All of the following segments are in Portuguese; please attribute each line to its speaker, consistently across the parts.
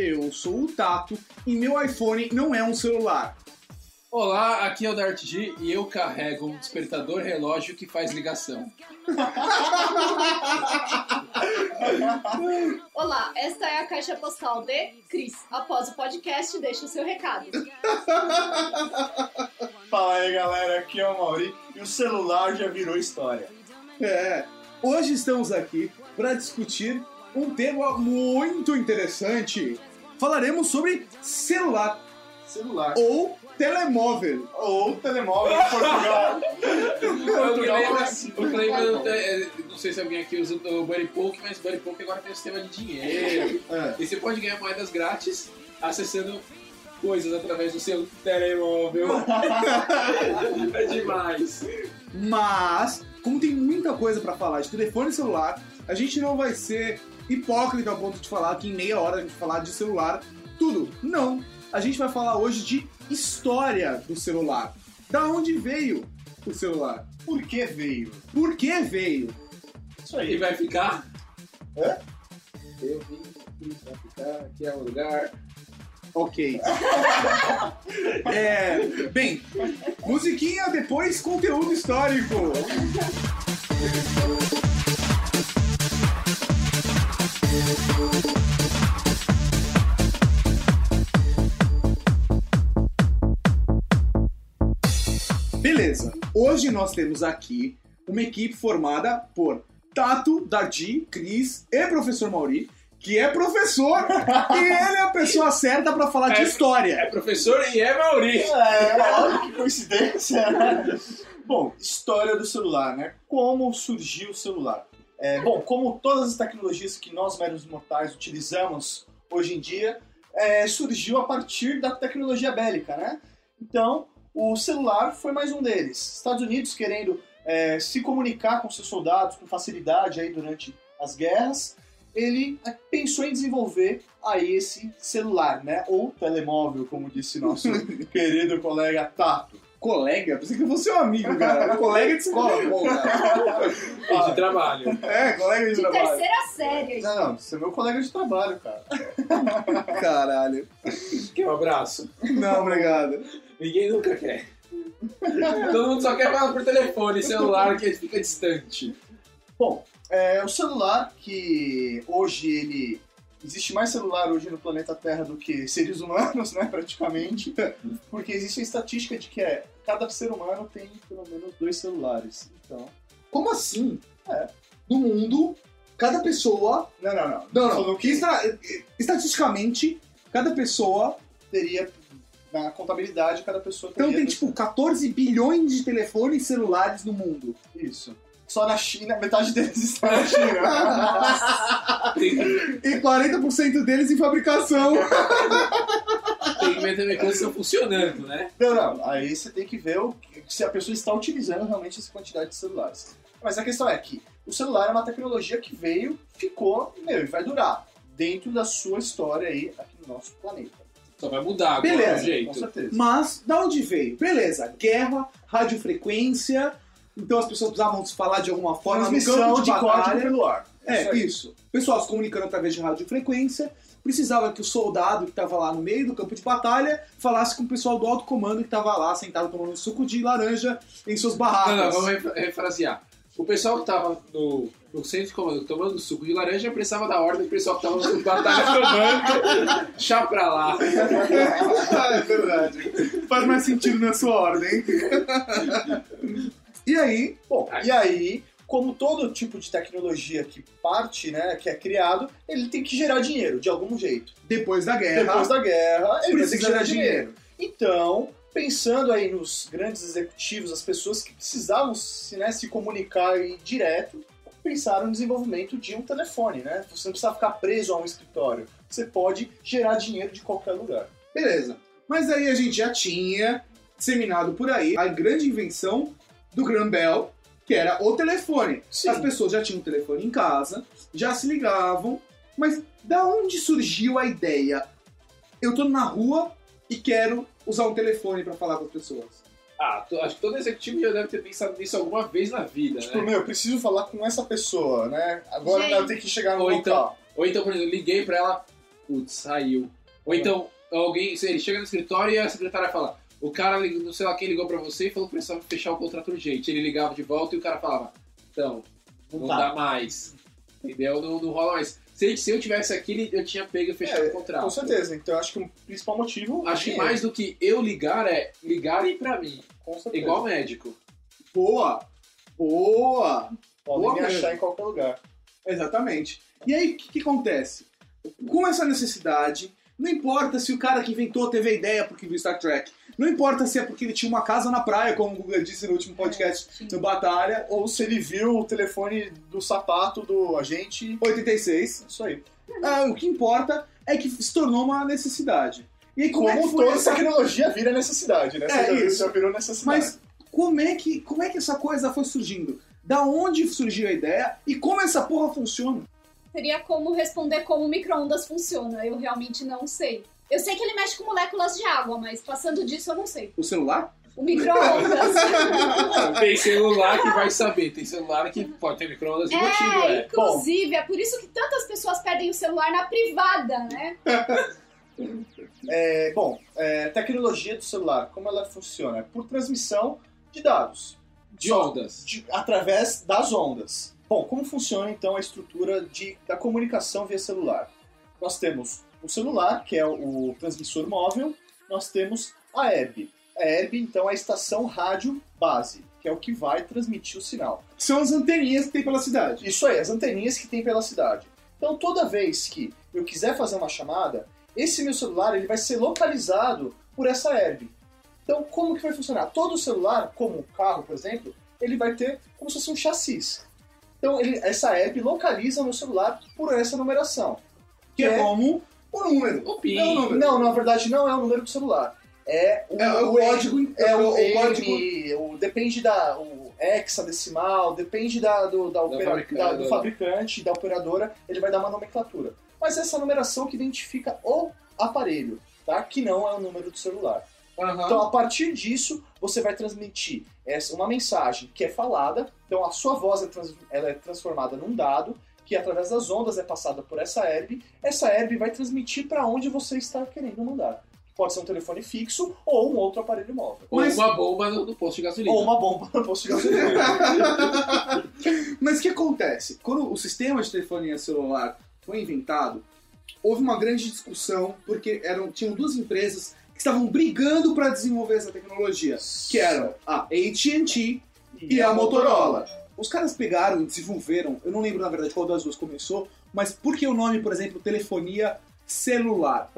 Speaker 1: Eu sou o Tato e meu iPhone não é um celular.
Speaker 2: Olá, aqui é o Dart G e eu carrego um despertador relógio que faz ligação.
Speaker 3: Olá, esta é a caixa postal de Cris. Após o podcast, deixa o seu recado.
Speaker 4: Fala aí galera, aqui é o Mauri e o celular já virou história.
Speaker 1: É, hoje estamos aqui para discutir um tema muito interessante. Falaremos sobre celular
Speaker 4: Celular.
Speaker 1: ou telemóvel.
Speaker 4: Ou telemóvel em Portugal. Portugal foi assim.
Speaker 2: o não sei se alguém aqui usa o Buddy Poke, mas o Buddy Poke agora tem um sistema de dinheiro.
Speaker 1: É.
Speaker 2: E você pode ganhar moedas grátis acessando coisas através do seu telemóvel. é demais.
Speaker 1: Mas, como tem muita coisa para falar de telefone e celular, a gente não vai ser hipócrita ao ponto de falar que em meia hora a gente falar de celular tudo. Não. A gente vai falar hoje de história do celular. Da onde veio o celular?
Speaker 4: Por que veio?
Speaker 1: Por que veio?
Speaker 4: Isso
Speaker 2: E
Speaker 4: aí.
Speaker 2: vai ficar?
Speaker 4: Hã?
Speaker 2: Eu vim aqui, vai ficar, aqui é o lugar.
Speaker 1: Ok. É, bem, musiquinha, depois conteúdo histórico. Beleza, hoje nós temos aqui uma equipe formada por Tato, Dardi, Cris e professor Mauri, que é professor e ele é a pessoa certa para falar de
Speaker 2: É,
Speaker 1: história.
Speaker 2: É professor e é Mauri.
Speaker 4: É, olha que coincidência. bom, história do celular, né? Como surgiu o celular? É, bom, como todas as tecnologias que nós meros mortais utilizamos hoje em dia, é, surgiu a partir da tecnologia bélica, né? Então, o celular foi mais um deles. Estados Unidos querendo é, se comunicar com seus soldados com facilidade aí durante as guerras, ele pensou em desenvolver aí esse celular, né? Ou telemóvel, como disse nosso querido colega Tato.
Speaker 1: Colega? Pensei que fosse seu amigo, cara. Colega de escola, pô, cara.
Speaker 2: E de trabalho.
Speaker 1: É, colega de
Speaker 3: De
Speaker 1: trabalho.
Speaker 3: terceira série.
Speaker 4: Não, não, você é meu colega de trabalho, cara.
Speaker 1: Caralho.
Speaker 2: Quer um abraço?
Speaker 1: Não, obrigado.
Speaker 2: Ninguém nunca quer. Todo mundo só quer falar por telefone, celular, que fica distante.
Speaker 4: Bom, é, o celular, que hoje ele. Existe mais celular hoje no planeta Terra do que seres humanos, né, praticamente. Porque existe a estatística de que é, cada ser humano tem pelo menos dois celulares. Então.
Speaker 1: Como assim?
Speaker 4: É.
Speaker 1: No mundo, cada pessoa.
Speaker 4: Não, não, não.
Speaker 1: Não,
Speaker 4: Falou
Speaker 1: não.
Speaker 4: que
Speaker 1: Estatisticamente, cada pessoa.
Speaker 4: teria. Na contabilidade, cada pessoa
Speaker 1: Então tem tipo 14 bilhões de telefones celulares no mundo.
Speaker 4: Isso. Só na China, metade deles está na China.
Speaker 1: E 40% deles em fabricação.
Speaker 2: tem que ver também coisas estão funcionando, né?
Speaker 4: não, não. Aí você tem que ver o que- se a pessoa está utilizando realmente essa quantidade de celulares. Mas a questão é que o celular é uma tecnologia que veio, ficou, meu, e vai durar dentro da sua história aí aqui no nosso planeta.
Speaker 2: Só vai mudar agora
Speaker 1: Beleza,
Speaker 2: o
Speaker 4: Com
Speaker 2: jeito.
Speaker 4: certeza.
Speaker 1: Mas, da onde veio? Beleza, guerra, radiofrequência. Então as pessoas precisavam se falar de alguma forma no
Speaker 4: Transmissão
Speaker 1: campo de,
Speaker 4: de
Speaker 1: batalha.
Speaker 4: código pelo ar.
Speaker 1: É,
Speaker 4: Isso aí.
Speaker 1: isso. Pessoal se comunicando através de radiofrequência. Precisava que o soldado que estava lá no meio do campo de batalha falasse com o pessoal do alto comando que estava lá sentado tomando suco de laranja em suas barracas.
Speaker 2: Não, não, vamos refra- refrasear. O pessoal que tava no, no centro de comando tomando suco de laranja precisava da ordem do pessoal que tava no batalha tomando chá pra lá.
Speaker 1: é verdade. Faz mais sentido na sua ordem. e aí,
Speaker 4: Bom, e aí, como todo tipo de tecnologia que parte, né, que é criado, ele tem que gerar dinheiro de algum jeito.
Speaker 1: depois da guerra,
Speaker 4: Depois da guerra, ele
Speaker 1: Precisa
Speaker 4: que gerar
Speaker 1: de
Speaker 4: dinheiro. Então, pensando aí nos grandes executivos, as pessoas que precisavam se, né, se comunicar aí direto, pensaram no desenvolvimento de um telefone, né? Você não precisa ficar preso a um escritório. Você pode gerar dinheiro de qualquer lugar.
Speaker 1: beleza. Mas aí a gente já tinha disseminado por aí a grande invenção do Graham Bell, que era o telefone.
Speaker 4: Sim.
Speaker 1: As pessoas já tinham o telefone em casa, já se ligavam, mas da onde surgiu a ideia? Eu tô na rua e quero usar um telefone pra falar com as pessoas.
Speaker 2: Ah, acho que todo executivo já deve ter pensado nisso alguma vez na vida,
Speaker 4: Tipo,
Speaker 2: né?
Speaker 4: meu, eu preciso falar com essa pessoa, né? Agora
Speaker 3: Gente.
Speaker 4: eu tenho que chegar no
Speaker 2: Ou então-
Speaker 4: local.
Speaker 2: Ou então, por exemplo, eu liguei pra ela putz, saiu. Ou então, alguém, ele chega no escritório e a secretária fala, o cara, não sei lá quem ligou pra você e falou que precisava fechar o contrato urgente. Ele ligava de volta e o cara falava, então, não,
Speaker 4: tá.
Speaker 2: dá mais. Entendeu? Não, não rola mais. Se, se eu tivesse aquele, eu tinha pego e fechado
Speaker 4: É,
Speaker 2: o contrato.
Speaker 4: Com certeza. Então eu acho que o principal motivo.
Speaker 2: Acho que
Speaker 4: é
Speaker 2: mais do que eu ligar é ligarem pra mim.
Speaker 4: Com certeza.
Speaker 2: Igual médico.
Speaker 1: Boa! Boa!
Speaker 4: Podem
Speaker 1: Boa
Speaker 4: me
Speaker 1: mesmo.
Speaker 4: achar em qualquer lugar.
Speaker 1: Exatamente. E aí, o que, que acontece? Com essa necessidade, não importa se o cara que inventou teve a ideia porque viu Star Trek, não importa se é porque ele tinha uma casa na praia, como o Guga disse no último podcast no Batalha,
Speaker 4: Ou se ele viu o telefone do sapato do agente.
Speaker 1: 86.
Speaker 4: Isso aí.
Speaker 1: Ah, o que importa é que se tornou uma necessidade. E aí, como,
Speaker 4: Como,
Speaker 1: é que
Speaker 4: toda
Speaker 1: essa...
Speaker 4: tecnologia vira necessidade, né?
Speaker 1: É, isso.
Speaker 4: já virou necessidade.
Speaker 1: Mas como é, que, como é que essa coisa foi surgindo? Da onde surgiu a ideia e como essa porra funciona?
Speaker 3: Teria como responder como o micro-ondas funciona. Eu realmente não sei. Eu sei que ele mexe com moléculas de água, mas passando disso eu não sei.
Speaker 1: O celular?
Speaker 3: O micro-ondas.
Speaker 2: Tem celular que vai saber, tem celular que pode ter micro-ondas embutido,
Speaker 3: é,
Speaker 2: é.
Speaker 3: inclusive, é por isso que tantas pessoas perdem o celular na privada, né?
Speaker 4: É, bom, é, tecnologia do celular, como ela funciona? É por transmissão de dados.
Speaker 2: De
Speaker 4: Só-
Speaker 2: ondas.
Speaker 4: de- através das ondas. Bom, como funciona então a estrutura de, da comunicação via celular? Nós temos o celular, que é o, transmissor móvel, nós temos a herb. A herb, então, é a estação rádio base, que é o que vai transmitir o sinal.
Speaker 1: São as anteninhas que tem pela cidade.
Speaker 4: Isso aí, as anteninhas que tem pela cidade. Então, toda vez que eu quiser fazer uma chamada, esse meu celular ele vai ser localizado por essa herb. Então, como que vai funcionar? Todo celular, como o carro, por exemplo, ele vai ter como se fosse um chassis. Então, ele- essa herb localiza o meu celular por essa numeração.
Speaker 1: Que é como o número.
Speaker 2: O PIN.
Speaker 1: É o número.
Speaker 4: Não, na verdade, não é o número do celular. É o,
Speaker 1: É o código.
Speaker 4: é o,
Speaker 1: o código.
Speaker 4: M, o- depende da o hexadecimal, depende da, do, da opera-
Speaker 2: fabricadora.
Speaker 4: da- do fabricante, da operadora, ele vai dar uma nomenclatura. Mas essa numeração que identifica o aparelho, tá? Que não é o número do celular.
Speaker 1: Aham.
Speaker 4: Então, a partir disso, você vai transmitir essa, uma mensagem que é falada. Então, a sua voz é, trans- ela é transformada num dado que, através das ondas, é passada por essa herb. Essa herb vai transmitir para onde você está querendo mandar. Pode ser um telefone fixo ou um outro aparelho móvel.
Speaker 2: Ou
Speaker 1: Mas-
Speaker 2: uma bomba no, no posto de gasolina.
Speaker 4: Ou uma bomba no posto de gasolina.
Speaker 1: Mas o que acontece? Quando o sistema de telefonia celular foi inventado, houve uma grande discussão, porque eram, tinham duas empresas que estavam brigando para desenvolver essa tecnologia, que eram a AT&T e a Motorola. Os caras pegaram e desenvolveram, eu não lembro na verdade qual das duas começou, mas por que o nome, por exemplo, telefonia celular?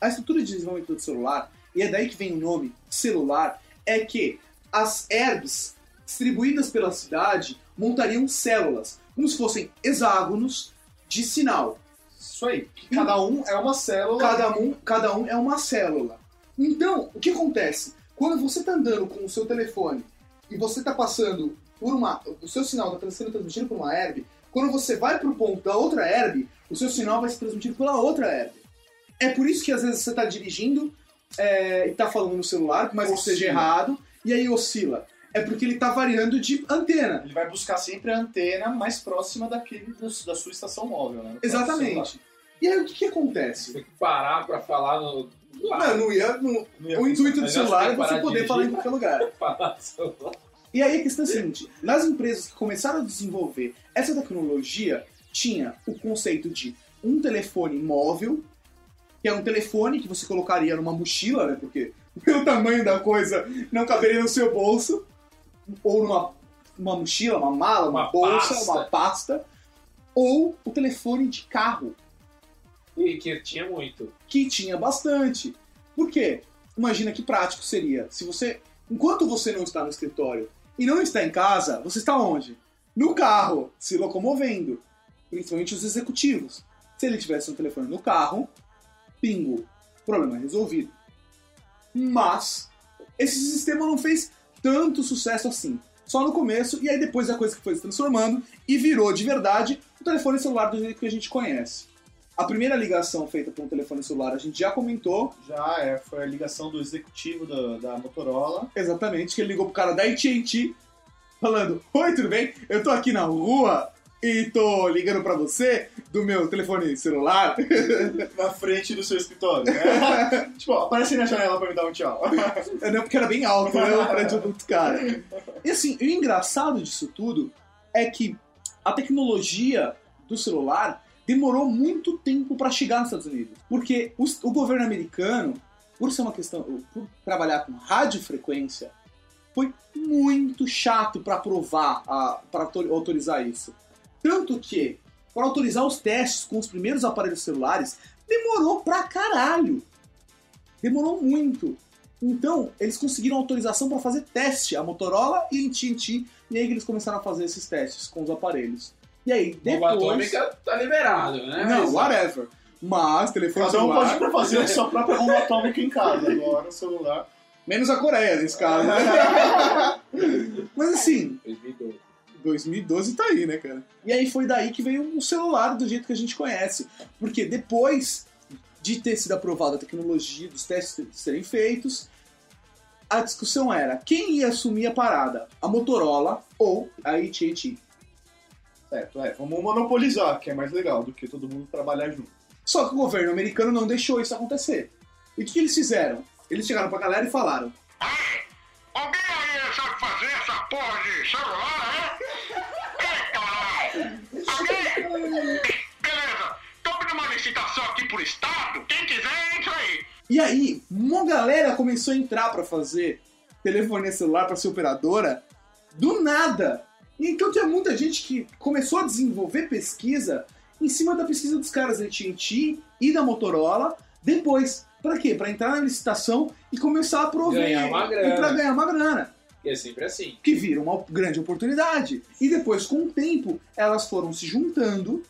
Speaker 1: A estrutura de desenvolvimento do celular, e é daí que vem o nome celular, é que as herbs distribuídas pela cidade montariam células, como se fossem hexágonos de sinal.
Speaker 4: Isso aí. Cada um é uma célula.
Speaker 1: Cada um, cada um é uma célula. Então, o que acontece? Quando você está andando com o seu telefone e você está passando por uma. O seu sinal está sendo transmitido por uma herb, quando você vai para o ponto da outra herb, o seu sinal vai ser transmitido pela outra herb. É por isso que às vezes você está dirigindo é, e está falando no celular, mas que
Speaker 4: Oscila.
Speaker 1: seja errado, e aí oscila. É porque ele está variando de antena.
Speaker 4: Ele vai buscar sempre a antena mais próxima daquele da sua estação móvel, né?
Speaker 1: Exatamente. E aí o que, que acontece?
Speaker 2: Tem que parar pra falar no.
Speaker 1: Não, não ia, não-
Speaker 4: Não ia
Speaker 1: o intuito do celular
Speaker 2: que
Speaker 1: é
Speaker 2: que
Speaker 1: você poder
Speaker 2: de
Speaker 1: falar em qualquer lugar. E aí a questão é a seguinte: nas empresas que começaram a desenvolver essa tecnologia, tinha o conceito de um telefone móvel, que é um telefone que você colocaria numa mochila, né? Porque pelo tamanho da coisa não caberia no seu bolso, ou numa uma mochila, uma mala, uma,
Speaker 2: Uma
Speaker 1: bolsa,
Speaker 2: pasta.
Speaker 1: uma pasta, ou o telefone de carro,
Speaker 2: E que tinha muito.
Speaker 1: que tinha bastante. Por quê? Imagina que prático seria se você, enquanto você não está no escritório e não está em casa, você está onde? No carro, se locomovendo. Principalmente os executivos. Se ele tivesse um telefone no carro, pingo, problema resolvido. Mas esse sistema não fez tanto sucesso assim. Só no começo, e aí depois a coisa que foi se transformando e virou de verdade o telefone celular do jeito que a gente conhece. A primeira ligação feita por um telefone celular a gente já comentou,
Speaker 4: Já é, foi a ligação do executivo da, da Motorola.
Speaker 1: exatamente, que ele ligou pro cara da AT&T falando Oi, tudo bem? Eu tô aqui na rua e tô ligando pra você do meu telefone celular.
Speaker 4: Na frente do seu escritório, né? tipo, ó, aparece aí na janela pra me dar um tchau.
Speaker 1: É, não, porque era bem alto, né? O prédio do outro cara. E assim, o engraçado disso tudo é que a tecnologia do celular demorou muito tempo para chegar nos Estados Unidos. Porque o governo americano, por ser uma questão, por trabalhar com radiofrequência, foi muito chato para aprovar, para autorizar isso. Tanto que, para autorizar os testes com os primeiros aparelhos celulares, demorou pra caralho. Demorou muito. Então, eles conseguiram autorização para fazer teste, a Motorola e a AT&T, e aí que eles começaram a fazer esses testes com os aparelhos. E aí,
Speaker 2: Bomba
Speaker 1: depois...
Speaker 2: atômica tá liberado, né?
Speaker 1: Não,
Speaker 2: Mas-
Speaker 1: whatever. Mas, telefone
Speaker 4: Cada um
Speaker 1: celular...
Speaker 4: pode fazer a sua própria bomba atômica em casa agora, no celular.
Speaker 1: Menos a Coreia, nesse caso. Mas assim,
Speaker 2: 2012.
Speaker 1: 2012 tá aí, né, cara? E aí foi daí que veio o celular do jeito que a gente conhece. Porque depois de ter sido aprovada a tecnologia, dos testes serem feitos, a discussão era quem ia assumir a parada? A Motorola ou a AT&T?
Speaker 4: Certo, é. Vamos monopolizar, que é mais legal do que todo mundo trabalhar junto.
Speaker 1: Só que o governo americano não deixou isso acontecer. E o que eles fizeram? Eles chegaram pra galera e falaram:
Speaker 5: Alguém aí sabe fazer essa porra de celular, é? Eita, Alguém? Beleza, tô abrindo uma licitação aqui por estado. Quem quiser, entra aí.
Speaker 1: E aí, uma galera começou a entrar pra fazer telefonia celular pra ser operadora do nada. Então tinha muita gente que começou a desenvolver pesquisa em cima da pesquisa dos caras da AT&T e da Motorola depois. Pra quê? Pra entrar na licitação e começar a prover.
Speaker 2: Ganhar uma grana.
Speaker 1: E pra ganhar uma grana.
Speaker 2: E é sempre assim.
Speaker 1: Que vira uma grande oportunidade. E depois, com o tempo, elas foram se juntando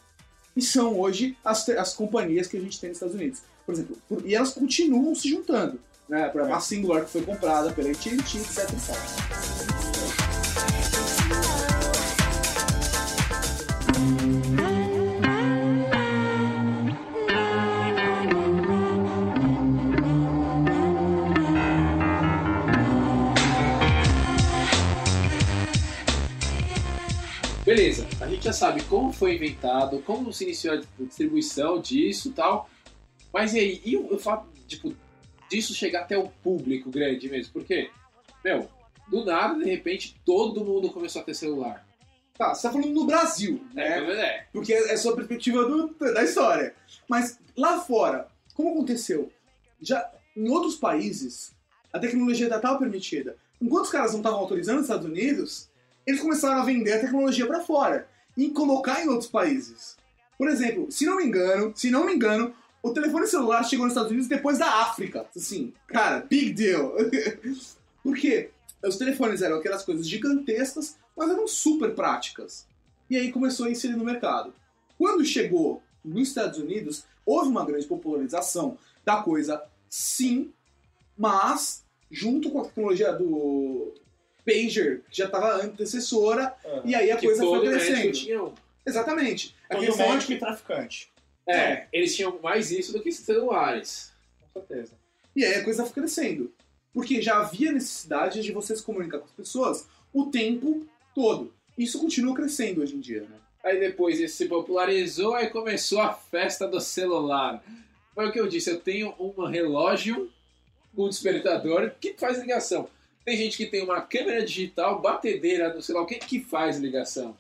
Speaker 1: e são hoje as, as companhias que a gente tem nos Estados Unidos. Por exemplo, por- e elas continuam se juntando. Né? Exemplo, a Singular que foi comprada pela AT&T, etc. e
Speaker 2: Beleza, a gente já sabe como foi inventado, como se iniciou a distribuição disso e tal. Mas e aí, e o, fato, tipo, disso chegar até o público grande mesmo? Porque, meu, do nada, de repente, todo mundo começou a ter celular.
Speaker 1: Tá, você tá falando no Brasil,
Speaker 2: É,
Speaker 1: né?
Speaker 2: mas é.
Speaker 1: Porque é só a perspectiva do- da história. Mas lá fora, como aconteceu? Já em outros países, a tecnologia já estava permitida. Enquanto os caras não estavam autorizando nos Estados Unidos, eles começaram a vender a tecnologia para fora e colocar em outros países. Por exemplo, se não me engano, se não me engano, o telefone celular chegou nos Estados Unidos depois da África. Assim, cara, big deal. Por quê? Os telefones eram aquelas coisas gigantescas, mas eram super práticas. E aí começou a inserir no mercado. Quando chegou nos Estados Unidos, houve uma grande popularização da coisa, sim, mas junto com a tecnologia do pager, que já estava antecessora, e aí a
Speaker 2: Que
Speaker 1: coisa foi
Speaker 2: médico
Speaker 1: crescendo.
Speaker 2: tinha um.
Speaker 1: Exatamente. A
Speaker 4: Todo
Speaker 1: questão é
Speaker 4: médico
Speaker 1: que-
Speaker 4: e traficante.
Speaker 2: É, eles tinham mais isso do que celulares.
Speaker 4: Com certeza.
Speaker 1: E aí a coisa foi crescendo. Porque já havia necessidade de você se comunicar com as pessoas o tempo todo. Isso continua crescendo hoje em dia, né?
Speaker 2: Aí depois isso se popularizou, aí começou a festa do celular. Foi o que eu disse, eu tenho um relógio com despertador que faz ligação. Tem gente que tem uma câmera digital, batedeira, não sei lá o que, que faz ligação.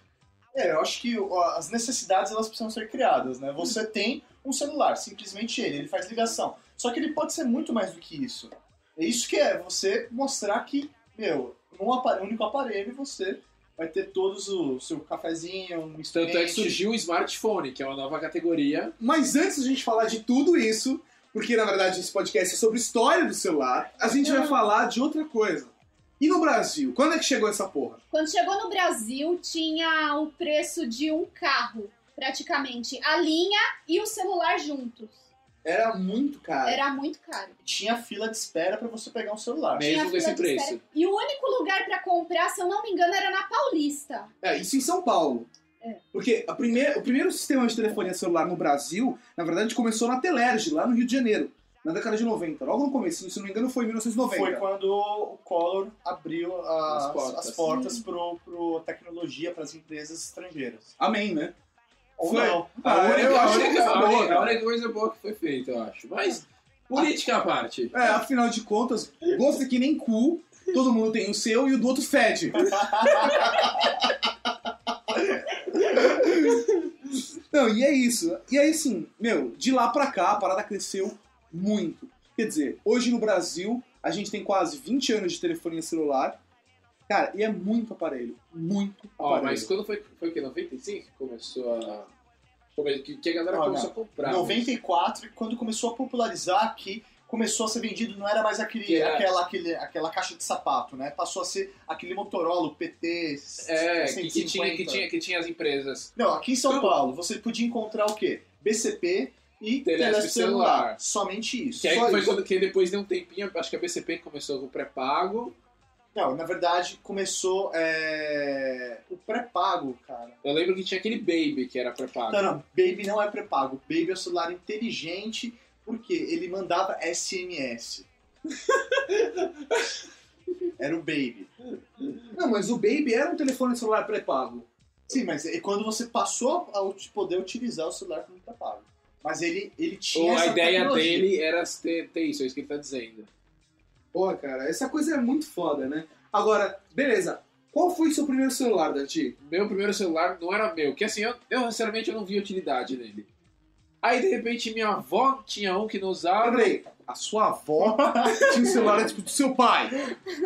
Speaker 4: É, eu acho que ó, as necessidades elas precisam ser criadas, né? Você tem um celular, simplesmente ele, ele faz ligação. Só que ele pode ser muito mais do que isso. É isso que é, você mostrar que, meu, num apa- único aparelho você vai ter todos o seu cafezinho, um
Speaker 2: Tanto é que surgiu o smartphone, que é uma nova categoria.
Speaker 1: Mas antes da gente falar de tudo isso, porque na verdade esse podcast é sobre história do celular, a gente vai falar de outra coisa. E no Brasil, quando é que chegou essa porra?
Speaker 3: Quando chegou no Brasil, tinha o preço de um carro, praticamente. A linha e o celular juntos.
Speaker 1: Era muito caro.
Speaker 3: Era muito caro.
Speaker 4: Tinha fila de espera pra você pegar um celular.
Speaker 2: Mesmo com esse preço.
Speaker 3: E o único lugar pra comprar, se eu não me engano, era na Paulista.
Speaker 1: É, isso em São Paulo.
Speaker 3: É.
Speaker 1: Porque a primeira, o primeiro sistema de telefonia celular no Brasil, na verdade, começou na Telerge, lá no Rio de Janeiro. Na década de 90, logo no começo, se não me engano, foi em 1990.
Speaker 4: Foi quando o Collor abriu as,
Speaker 2: As portas.
Speaker 4: as portas pro, pro tecnologia para as empresas estrangeiras.
Speaker 1: Amém, né?
Speaker 4: Ou
Speaker 1: Foi.
Speaker 4: não.
Speaker 2: A
Speaker 1: Ah,
Speaker 2: única,
Speaker 1: eu
Speaker 2: a única coisa boa que foi feita, eu acho. Mas, política à parte.
Speaker 1: É, afinal de contas, gosto é que nem cu, todo mundo tem o seu e o do outro fede. Não, e é isso. E aí, assim, meu, de lá pra cá, a parada cresceu muito. Quer dizer, hoje no Brasil, a gente tem quase 20 anos de telefonia celular. Cara, e é muito aparelho. Muito
Speaker 2: Ó,
Speaker 1: aparelho.
Speaker 2: mas quando foi, foi o que? 95 que começou a. Que, que a galera
Speaker 4: Olha,
Speaker 2: começou a comprar. né?
Speaker 4: 94, quando começou a popularizar que começou a ser vendido, não era mais aquele,
Speaker 2: Que era-
Speaker 4: aquela, aquele, aquela caixa de sapato, né? Passou a ser aquele Motorola, o PT
Speaker 2: É, que, que
Speaker 4: 150.
Speaker 2: tinha, que, tinha, que tinha as empresas.
Speaker 4: Não, aqui em São
Speaker 2: Como?
Speaker 4: Paulo você podia encontrar o quê? BCP e
Speaker 2: Telesp
Speaker 4: telesp celular. Somente isso.
Speaker 2: Que aí
Speaker 4: só
Speaker 2: foi
Speaker 4: isso.
Speaker 2: quando que depois de um tempinho, acho que a BCP começou com o pré-pago.
Speaker 4: Não, na verdade começou é, o pré-pago, cara.
Speaker 2: Eu lembro que tinha aquele Baby que era pré-pago.
Speaker 4: Não, não, Baby não é pré-pago. Baby é o celular inteligente porque ele mandava SMS. Era o Baby.
Speaker 1: Não, mas o Baby era um telefone celular pré-pago.
Speaker 4: Sim, mas é quando você passou a poder utilizar o celular como pré-pago. Mas ele, ele tinha
Speaker 2: Ou a ideia
Speaker 4: tecnologia.
Speaker 2: dele era ter, ter isso, é isso que ele tá dizendo.
Speaker 1: Porra, cara, essa coisa é muito foda, né? Agora, beleza. Qual foi o seu primeiro celular, Dati?
Speaker 2: Meu primeiro celular não era meu, que assim, eu, eu sinceramente eu não vi utilidade nele. Aí de repente minha avó tinha um que não usava.
Speaker 1: Peraí, a sua avó tinha um celular tipo do seu pai.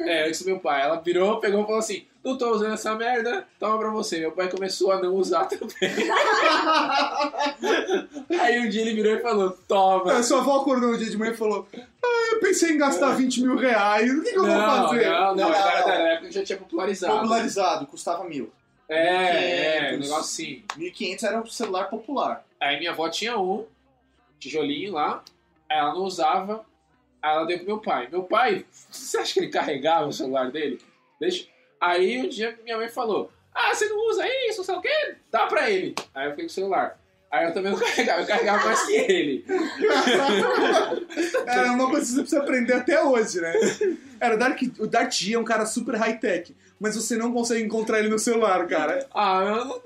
Speaker 2: É, antes do meu pai. Ela virou, pegou e falou assim: Não tô usando essa merda, toma pra você. Meu pai começou a não usar também. Aí um dia ele virou e falou: Toma.
Speaker 1: A sua avó acordou no dia de manhã e falou: Ah, eu pensei em gastar 20 mil reais, o que, que eu vou
Speaker 2: Não,
Speaker 1: fazer?
Speaker 2: não, não,
Speaker 4: Não,
Speaker 2: era da época que já tinha popularizado.
Speaker 4: Popularizado, custava mil.
Speaker 2: É, é, um
Speaker 4: 1500.
Speaker 2: negócio assim.
Speaker 4: 1.500 era um celular popular.
Speaker 2: Aí minha avó tinha um, tijolinho lá, aí ela não usava, aí ela deu pro meu pai. Meu pai, você acha que ele carregava o celular dele? Deixa. Aí um dia minha mãe falou: Ah, você não usa isso, sei o quê? Dá pra ele. Aí eu fiquei com o celular. Aí eu também não carregava, eu carregava mais que ele.
Speaker 1: Era uma coisa que você precisa aprender até hoje, né? Era o Dark, o Dark G é um cara super high-tech, mas você não consegue encontrar ele no celular, cara.
Speaker 2: Ah, eu não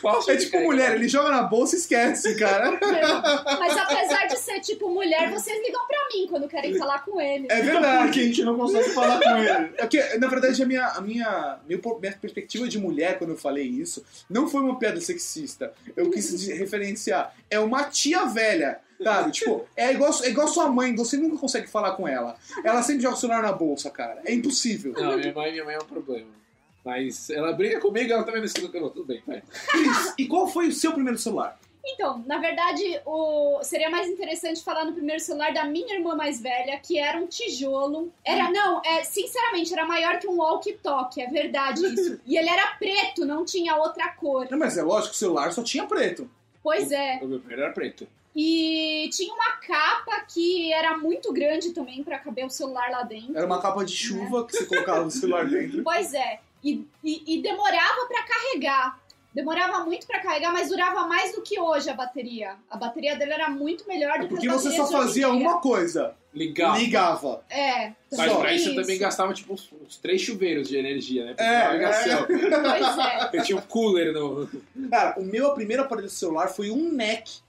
Speaker 2: posso.
Speaker 1: É tipo mulher, ele joga na bolsa e esquece, cara.
Speaker 3: Mas apesar de ser tipo mulher, vocês ligam pra mim quando querem falar com ele.
Speaker 1: É verdade.
Speaker 4: Porque a gente não consegue falar com ele.
Speaker 1: É que, na verdade, a minha, a minha, meu po- minha perspectiva de mulher, quando eu falei isso, não foi uma piada sexista. Eu quis de- referenciar. É uma tia velha, sabe? Tipo, é igual, é igual sua mãe, você nunca consegue falar com ela. Ela sempre joga o celular na bolsa, cara. É impossível.
Speaker 2: Não, minha mãe, minha mãe é um problema. Mas ela briga comigo, ela também não escuta que eu Tudo bem, vai.
Speaker 1: Cris, e qual foi o seu primeiro celular?
Speaker 3: Então, na verdade, o... seria mais interessante falar no primeiro celular da minha irmã mais velha, que era um tijolo. Era, não, é, sinceramente, era maior que um walkie-talkie, é verdade isso. E ele era preto, não tinha outra cor.
Speaker 1: Não, mas é lógico que o celular só tinha preto.
Speaker 3: Pois é.
Speaker 2: O meu primeiro era preto.
Speaker 3: E tinha uma capa que era muito grande também pra caber o celular lá dentro.
Speaker 1: Era uma capa de chuva que você colocava o celular dentro.
Speaker 3: Pois é. E, e, e demorava pra carregar. Demorava muito pra carregar, mas durava mais do que hoje a bateria. A bateria dele era muito melhor do
Speaker 1: É
Speaker 3: que
Speaker 1: porque você só fazia uma coisa:
Speaker 2: Ligava.
Speaker 1: ligava.
Speaker 3: É.
Speaker 2: Mas
Speaker 1: Só.
Speaker 2: pra isso eu
Speaker 3: Isso.
Speaker 2: também gastava tipo uns, uns três chuveiros de energia, né? Pra
Speaker 1: É,
Speaker 2: navegação.
Speaker 3: Pois é.
Speaker 2: Eu tinha um cooler no.
Speaker 1: Cara, o meu primeiro aparelho celular foi um NEC.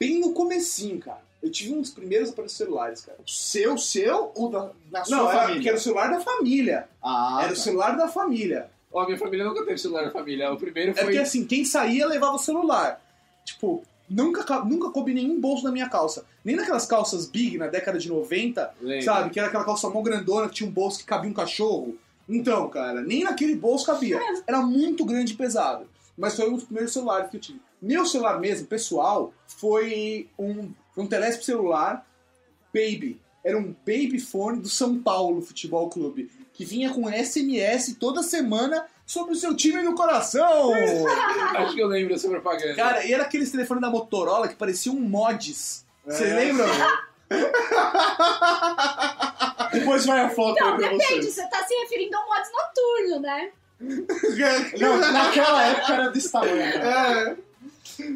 Speaker 1: Bem no comecinho, cara. Eu tive um dos primeiros aparelhos celulares, cara.
Speaker 4: O seu, seu ou da, da sua
Speaker 1: Não,
Speaker 4: família?
Speaker 1: porque era o celular da família.
Speaker 4: Ah,
Speaker 1: era o
Speaker 4: tá.
Speaker 1: celular da família.
Speaker 2: Ó, minha família nunca teve celular na família. O primeiro
Speaker 1: É
Speaker 2: foi.
Speaker 1: porque assim, quem saía levava o celular. Tipo, nunca, ca- nunca coube nenhum bolso na minha calça. Nem naquelas calças big na década de 90,
Speaker 2: Lembro.
Speaker 1: sabe? Que era aquela calça mó grandona que tinha um bolso que cabia um cachorro. Então, cara, nem naquele bolso cabia. Era muito grande e pesado. Mas foi um dos primeiros celulares que eu tive. Meu celular mesmo, pessoal, foi um, um Telesp celular Baby. Era um baby phone do São Paulo Futebol Clube. Que vinha com SMS toda semana sobre o seu time do coração.
Speaker 2: Acho que eu lembro dessa propaganda.
Speaker 1: Cara, e era aqueles telefones da Motorola que pareciam um mods. Vocês
Speaker 4: É.
Speaker 1: lembram?
Speaker 4: Depois vai a foto
Speaker 3: Não,
Speaker 4: aí pra
Speaker 3: depende,
Speaker 4: vocês.
Speaker 3: você tá se referindo a um mods noturno, né?
Speaker 4: Não, naquela época era desse tamanho. né?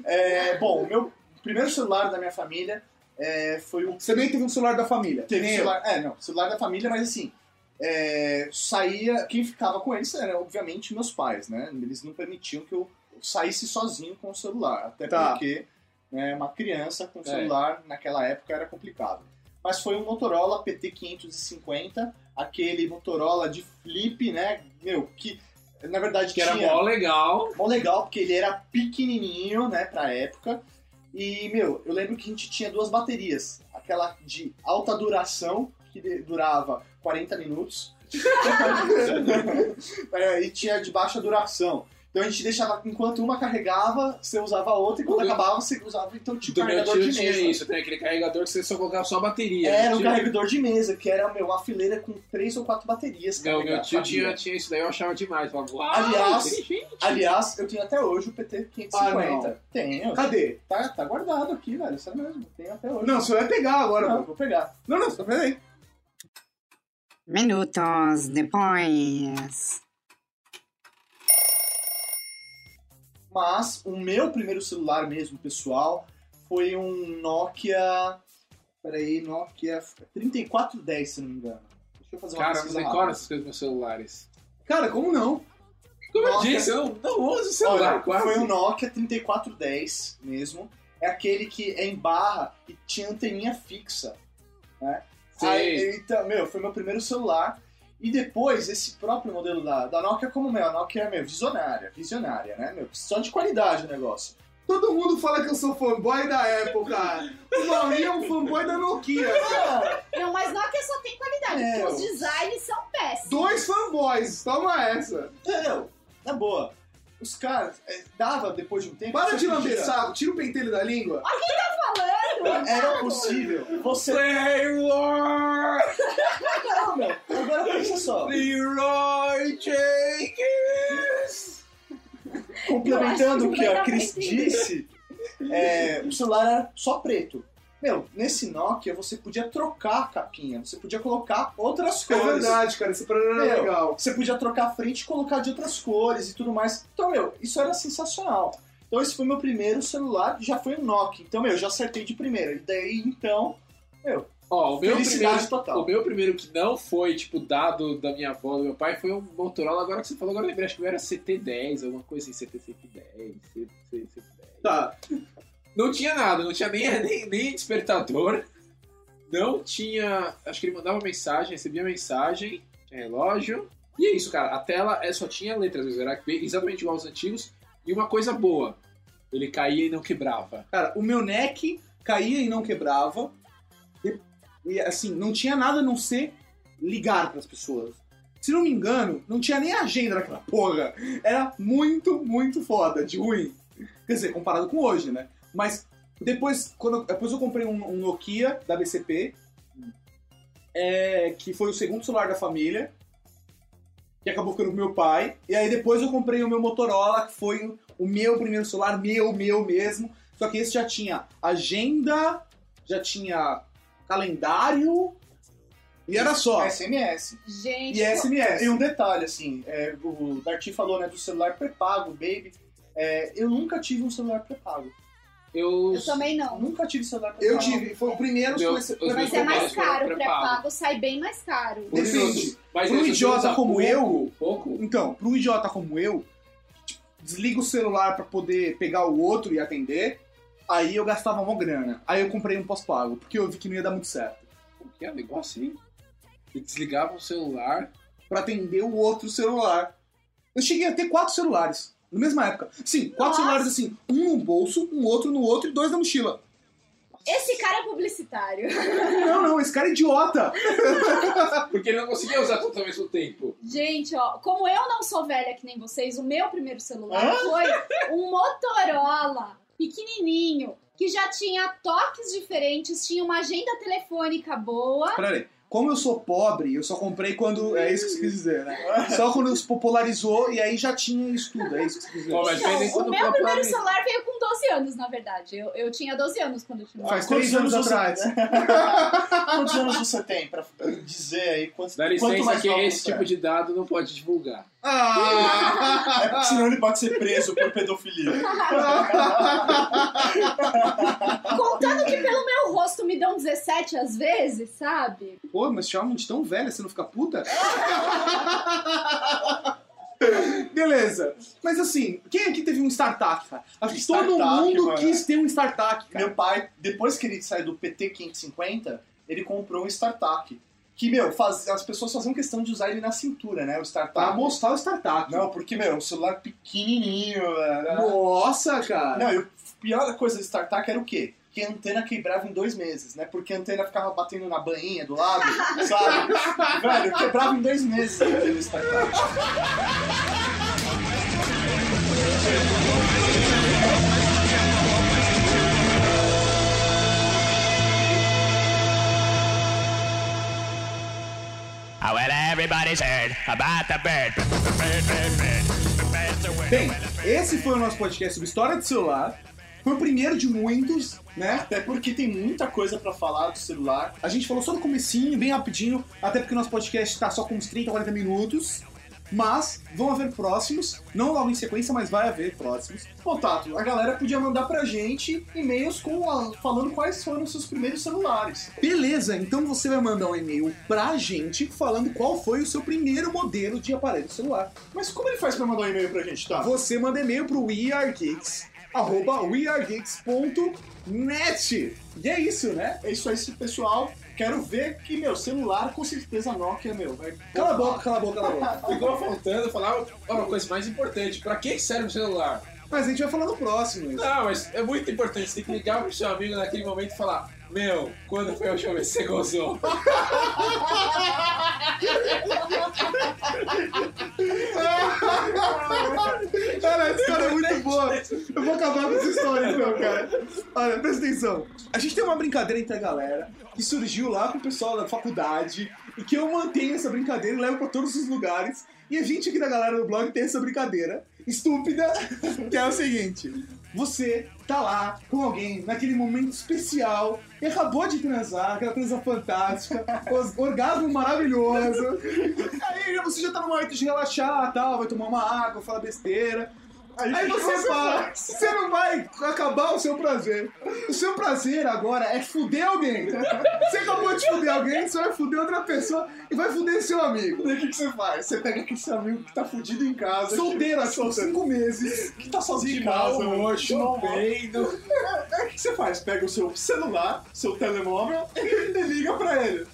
Speaker 1: É.
Speaker 4: É, bom, o meu primeiro celular da minha família é, foi o
Speaker 1: Você também teve um celular da família.
Speaker 4: Teve
Speaker 1: Nem eu.
Speaker 4: celular, é, não, celular da família, mas assim, é, saía, quem ficava com eles eram, obviamente, meus pais, né? Eles não permitiam que eu saísse sozinho com o celular, até
Speaker 1: Tá.
Speaker 4: porque né, uma criança com
Speaker 2: É.
Speaker 4: celular naquela época era complicado. Mas foi um Motorola PT550, aquele Motorola de flip, né? Meu, que na verdade
Speaker 2: Que era
Speaker 4: tinha
Speaker 2: mó legal.
Speaker 4: mó legal, porque ele era pequenininho, né, pra época. E, meu, eu lembro que a gente tinha duas baterias. Aquela de alta duração, que durava 40 minutos. É, e tinha de baixa duração. Então a gente deixava, enquanto uma carregava, você usava a outra, e quando
Speaker 2: meu-
Speaker 4: acabava, você usava então tipo
Speaker 2: Do meu
Speaker 4: carregador
Speaker 2: tio
Speaker 4: de
Speaker 2: tinha
Speaker 4: mesa.
Speaker 2: isso, tem aquele carregador que você só colocava só a bateria.
Speaker 4: Era
Speaker 2: Meu
Speaker 4: um
Speaker 2: tio-
Speaker 4: carregador de mesa, que era meu, uma fileira com três ou quatro baterias.
Speaker 2: Não, meu tio tinha, tinha isso daí, eu achava demais. Falava,
Speaker 4: Aliás-. Aliás, eu tenho até hoje o PT550.
Speaker 1: Ah, não.
Speaker 4: Tenho.
Speaker 1: Cadê?
Speaker 4: Tá, tá guardado aqui, velho. Sério mesmo. Tenho até hoje.
Speaker 1: Não, você vai pegar agora,
Speaker 4: Não,
Speaker 1: mano.
Speaker 4: vou pegar.
Speaker 1: Não, não, só peraí.
Speaker 6: Minutos depois.
Speaker 4: Mas o meu primeiro celular mesmo, pessoal, foi um Nokia. Peraí, Nokia 3410, se não me engano. Deixa eu fazer uma
Speaker 2: Cara, eu não decoro essas coisas meus celulares.
Speaker 1: Cara, como não?
Speaker 2: Como eu
Speaker 4: Nossa.
Speaker 2: disse, eu não, uso celular
Speaker 4: Olha,
Speaker 2: quase.
Speaker 4: foi um Nokia 3410 mesmo. É aquele que é em barra e tinha anteninha fixa.
Speaker 2: Sei.
Speaker 4: Aí, então, meu, foi meu primeiro celular. E depois, esse próprio modelo da, da Nokia, como meu, a Nokia é meu, visionária, visionária, né, meu? Só de qualidade o negócio.
Speaker 1: Todo mundo fala que eu sou fanboy da Apple, cara. O Mauri é um fanboy da Nokia, cara.
Speaker 3: Não, mas Nokia só tem qualidade,
Speaker 4: É,
Speaker 3: porque os designs são péssimos.
Speaker 1: Dois fanboys, toma essa.
Speaker 4: Não, na boa. Os caras, é, dava depois de um tempo.
Speaker 1: Para de lamber saco, tira o pentelho da língua.
Speaker 3: Falando,
Speaker 4: Era possível. Você.
Speaker 2: Taylor!
Speaker 4: Meu. Agora pensa só.
Speaker 2: Leroy Jenkins!
Speaker 4: Complementando o que a Cris disse, é, o celular era só preto. Meu, nesse Nokia você podia trocar a capinha, você podia colocar outras
Speaker 1: É
Speaker 4: cores.
Speaker 1: verdade, cara, esse programa é
Speaker 4: Meu,
Speaker 1: legal.
Speaker 4: Você podia trocar a frente e colocar de outras cores e tudo mais. Então, meu, isso era sensacional. Então, esse foi meu primeiro celular, já foi um Nokia. Então, meu, eu já acertei de primeira. E daí, então,
Speaker 2: Ó, o meu, primeiro,
Speaker 4: total.
Speaker 2: o meu primeiro que não foi, tipo, dado da minha avó, do meu pai, foi um Motorola. Agora que você falou, agora eu lembrei, acho que era CT10, alguma coisa assim, CT110, CT10.
Speaker 1: Tá.
Speaker 2: Não tinha nada, não tinha nem, nem, nem despertador. Não tinha. Acho que ele mandava mensagem, recebia mensagem, tinha relógio. E é isso, cara. A tela é, só tinha letras, era exatamente igual aos antigos. E uma coisa boa: ele caía e não quebrava.
Speaker 1: Cara, o meu neck caía e não quebrava. E, assim, não tinha nada a não ser ligar pras pessoas. Se não me engano, não tinha nem agenda naquela porra. Era muito, muito foda, de ruim. Quer dizer, comparado com hoje, né? Mas depois, quando, depois eu comprei um, um Nokia da BCP, é, que foi o segundo celular da família, que acabou ficando com meu pai. E aí depois eu comprei o meu Motorola, que foi o meu primeiro celular, meu, meu mesmo. Só que esse já tinha agenda, já tinha calendário, e era só.
Speaker 4: SMS.
Speaker 3: gente,
Speaker 1: E SMS.
Speaker 4: E um detalhe, assim, é, o Darty falou, né, do celular pré-pago, baby. É, eu nunca tive um celular pré-pago.
Speaker 2: Eu.
Speaker 3: eu também não.
Speaker 4: Nunca tive celular
Speaker 1: Eu
Speaker 4: pré-pago.
Speaker 1: tive, foi o primeiro
Speaker 2: Meu-
Speaker 3: Mas
Speaker 1: mais
Speaker 3: é mais caro, o
Speaker 2: pré-pago.
Speaker 3: sai bem mais caro.
Speaker 1: Depende.
Speaker 2: Mas
Speaker 1: Pra um idiota
Speaker 2: usa
Speaker 1: como
Speaker 2: pouco,
Speaker 1: eu-
Speaker 2: Pouco.
Speaker 1: Então, para um idiota como eu, desliga o celular para poder pegar o outro e atender, aí eu gastava uma grana. Aí eu comprei um pós-pago, porque eu vi que não ia dar muito certo.
Speaker 2: O que é um negócio assim? Você desligava o celular.
Speaker 1: Pra atender o outro celular. Eu cheguei a ter quatro celulares, na mesma época. Sim, quatro
Speaker 3: Nossa.
Speaker 1: celulares assim, um no bolso, um outro no outro e dois na mochila.
Speaker 3: Esse cara é publicitário.
Speaker 1: Não, não, esse cara é idiota.
Speaker 2: Porque ele não conseguia usar tudo ao mesmo tempo.
Speaker 3: Gente, ó, como eu não sou velha que nem vocês, o meu primeiro celular
Speaker 4: Hã?
Speaker 3: foi um Motorola pequenininho, que já tinha toques diferentes, tinha uma agenda telefônica boa.
Speaker 1: Peraí, como eu sou pobre, eu só comprei quando. É isso que você quis dizer, né? Só quando se popularizou e aí já tinha isso tudo, é isso que você quis dizer.
Speaker 3: Então, o meu primeiro
Speaker 2: amigo.
Speaker 3: celular veio com 12 12 anos, na verdade. Eu, eu tinha 12 anos quando eu tinha.
Speaker 1: Faz
Speaker 4: Quantos
Speaker 1: três anos
Speaker 4: anos você-
Speaker 1: atrás.
Speaker 4: Quantos anos você tem pra dizer aí quantos,
Speaker 2: Dá
Speaker 4: quanto
Speaker 2: licença
Speaker 4: mais
Speaker 2: que esse
Speaker 4: é?
Speaker 2: tipo de dado não pode divulgar.
Speaker 1: Ah!
Speaker 4: É porque senão ele pode ser preso por pedofilia.
Speaker 3: Contando que pelo meu rosto me dão 17 às vezes, sabe?
Speaker 1: Pô, mas de tão velha, você não fica puta? Beleza. Mas assim, quem aqui teve um startup, cara? Acho que todo mundo
Speaker 4: mano.
Speaker 1: quis ter um startup, cara.
Speaker 4: Meu pai, depois que ele saiu do PT 550, ele comprou um startup. Que, meu, faz, as pessoas faziam questão de usar ele na cintura, né? O startup.
Speaker 1: Pra mostrar o startup.
Speaker 4: Não, porque, meu, o celular pequenininho, velho.
Speaker 1: Nossa, cara.
Speaker 4: Não, e a pior coisa do startup era o quê? Que a antena quebrava em dois meses, né? Porque a antena ficava batendo na bainha do lado, sabe? Velho, quebrava em dois meses a antena do startup.
Speaker 7: Well, everybody's heard about the bird.
Speaker 1: Bem, esse foi o nosso podcast sobre história de celular. Foi o primeiro de muitos, né?
Speaker 4: Até porque tem muita coisa pra falar do celular.
Speaker 1: A gente falou só no comecinho, bem rapidinho, até porque o nosso podcast tá só com uns 30, 40 minutos. Mas vão haver próximos, não logo em sequência, mas vai haver próximos.
Speaker 4: Contato, a galera podia mandar pra gente e-mails com a- falando quais foram os seus primeiros celulares.
Speaker 1: Beleza, então você vai mandar um e-mail pra gente falando qual foi o seu primeiro modelo de aparelho celular.
Speaker 4: Mas como ele faz pra mandar um e-mail pra gente, tá?
Speaker 1: Você manda e-mail pro wearegeeks, arroba. E é isso, né?
Speaker 4: É isso aí, pessoal. Quero ver que, meu, celular com certeza Nokia, meu, vai...
Speaker 1: Cala a boca, cala a boca, cala a boca.
Speaker 2: Ficou faltando falar uma coisa mais importante. Pra que serve o celular?
Speaker 1: Mas a gente vai falar no próximo. isso.
Speaker 2: Não, mas é muito importante. Você tem que ligar pro seu amigo naquele momento e falar: Meu, quando foi a última vez que você gozou?
Speaker 1: Cara, essa história é muito boa. Eu vou acabar com essa história então, cara. Olha, presta atenção. A gente tem uma brincadeira entre a galera que surgiu lá com o pessoal da faculdade e que eu mantenho essa brincadeira e levo pra todos os lugares. E a gente aqui da galera do blog tem essa brincadeira estúpida, que é o seguinte. Você tá lá com alguém naquele momento especial e acabou de transar, aquela transa fantástica, orgasmo maravilhoso. Aí você já tá no momento de relaxar, tal, vai tomar uma água, falar besteira. Aí você fala, você não vai acabar o seu prazer. O seu prazer agora é fuder alguém. Você acabou de fuder alguém, você vai fuder outra pessoa e vai fuder seu amigo.
Speaker 4: Daí o que, que você faz? Você pega aquele seu amigo que tá fudido em casa.
Speaker 1: Solteiro há tipo, cinco meses.
Speaker 4: que tá sozinho em casa.
Speaker 2: mau humor, chupeindo.
Speaker 4: Aí o que você faz? Pega o seu celular, seu telemóvel e liga pra ele.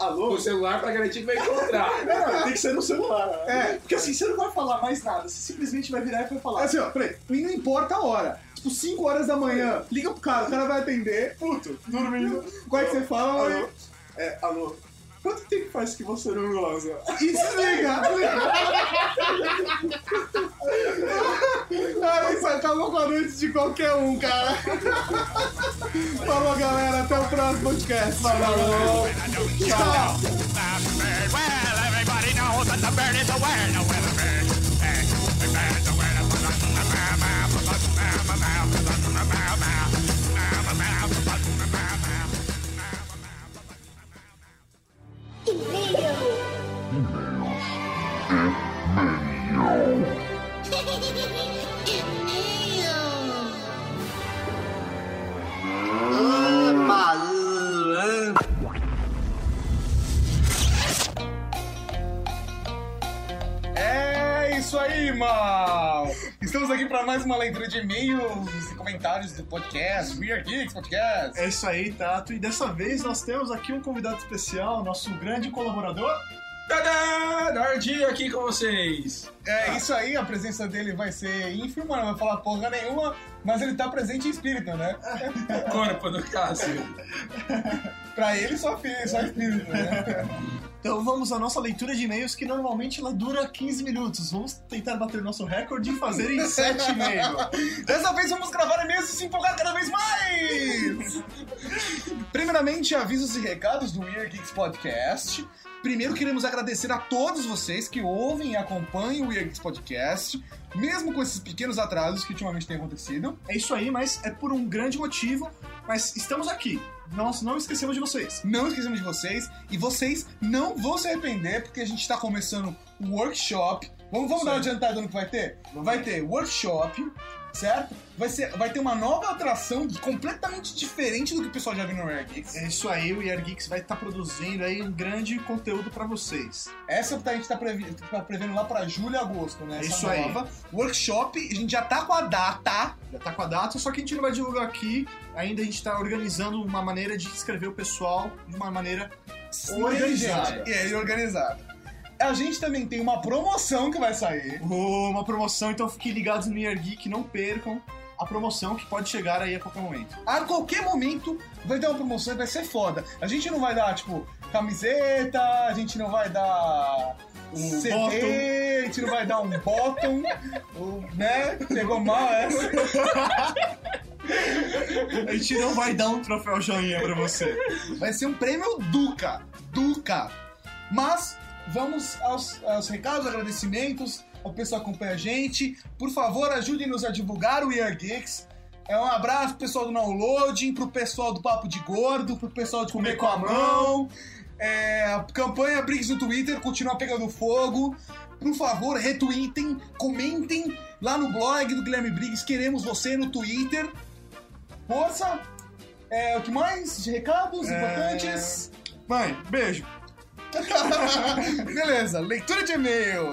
Speaker 4: Alô?
Speaker 2: O celular pra garantir que vai encontrar.
Speaker 4: Não, tem que ser no celular.
Speaker 1: É.
Speaker 4: Porque assim, você não vai falar mais nada. Você simplesmente vai virar e vai falar.
Speaker 1: Assim, ó, peraí, e não importa a hora. Tipo, 5 horas da manhã, liga pro cara, o cara vai atender.
Speaker 4: Puto, dormindo.
Speaker 1: Qual é que você fala?
Speaker 4: Alô? É, alô? Quanto tempo faz que você não goza?
Speaker 1: E desliga! Ah, isso acabou com a noite de qualquer um, cara. Falou, galera. Até o próximo podcast. Falou. Tchau.
Speaker 7: The
Speaker 1: isso aí, mal! Estamos aqui para mais uma leitura de e-mails e comentários do podcast, We Are Geeks Podcast.
Speaker 4: É isso aí, Tato. E dessa vez nós temos aqui um convidado especial, nosso grande colaborador.
Speaker 2: Tadã! Dardi aqui com vocês.
Speaker 1: É isso aí, a presença dele vai ser ínfima, não vai falar porra nenhuma, mas ele tá presente em espírito, né?
Speaker 2: O corpo do Cássio.
Speaker 1: Pra ele só, só espírito, né?
Speaker 4: Então vamos à nossa leitura de e-mails, que normalmente ela dura 15 minutos. Vamos tentar bater nosso recorde e fazer em 7,5.
Speaker 1: Dessa vez vamos gravar e-mails e se empolgar cada vez mais! Primeiramente, avisos e recados do Weird Geeks Podcast. Primeiro queremos agradecer a todos vocês que ouvem e acompanham o Geeks Podcast, mesmo com esses pequenos atrasos que ultimamente têm acontecido.
Speaker 4: É isso aí, mas é por um grande motivo, mas estamos aqui. Nós não esquecemos de vocês.
Speaker 1: Não esquecemos de vocês e vocês não vão se arrepender porque a gente está começando um workshop. Vamos, vamos dar uma adiantada no que vai ter? Vai ter workshop, certo? Vai, ser, vai ter uma nova atração completamente diferente do que o pessoal já viu no Rare Geeks.
Speaker 4: É isso aí, o Year Geeks vai estar produzindo aí um grande conteúdo pra vocês.
Speaker 1: Essa a gente tá, previ tá prevendo lá pra julho e agosto, né? Essa
Speaker 4: Isso aí.
Speaker 1: nova. Workshop, a gente já tá com a data.
Speaker 4: Já tá com a data, só que a gente não vai divulgar aqui. Ainda a gente tá organizando uma maneira de inscrever o pessoal de uma maneira organizada.
Speaker 1: É, e organizada. A gente também tem uma promoção que vai sair.
Speaker 4: Oh, uma promoção, então fiquem ligados no Year Geek, não percam a promoção que pode chegar aí a qualquer momento.
Speaker 1: A qualquer momento vai ter uma promoção e vai ser foda. A gente não vai dar, tipo, camiseta, a gente não vai dar um CD,
Speaker 4: bottom.
Speaker 1: a gente não vai dar um bottom, o- né? Pegou mal essa.
Speaker 4: A gente não vai dar um troféu joinha pra você.
Speaker 1: Vai ser um prêmio Duca. Duca. Mas vamos aos, aos recados, agradecimentos. O pessoal que acompanha a gente. Por favor, ajude-nos a divulgar o Year Geeks. É um abraço pro pessoal do Downloading, pro pessoal do Papo de Gordo, pro pessoal de Comer com a Mão. É, a campanha Briggs no Twitter continua pegando fogo. Por favor, retweetem, comentem lá no blog do Guilherme Briggs. Queremos você no Twitter. Força! É, o que mais? De recados
Speaker 4: É,
Speaker 1: importantes?
Speaker 4: Mãe, beijo.
Speaker 1: Beleza, leitura de e-mail.